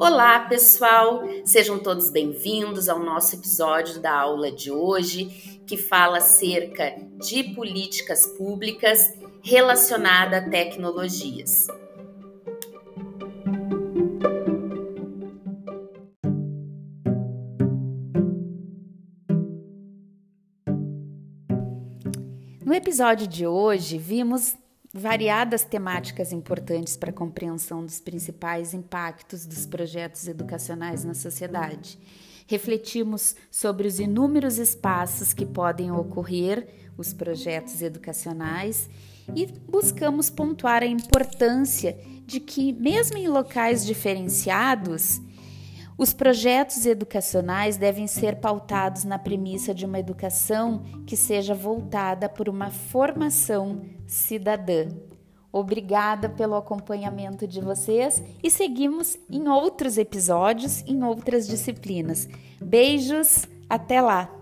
Olá, pessoal! Sejam todos bem-vindos ao nosso episódio da aula de hoje, que fala acerca de políticas públicas relacionada a tecnologias. No episódio de hoje, vimos variadas temáticas importantes para a compreensão dos principais impactos dos projetos educacionais na sociedade. Refletimos sobre os inúmeros espaços que podem ocorrer os projetos educacionais e buscamos pontuar a importância de que, mesmo em locais diferenciados, os projetos educacionais devem ser pautados na premissa de uma educação que seja voltada por uma formação cidadã. Obrigada pelo acompanhamento de vocês e seguimos em outros episódios, em outras disciplinas. Beijos, até lá!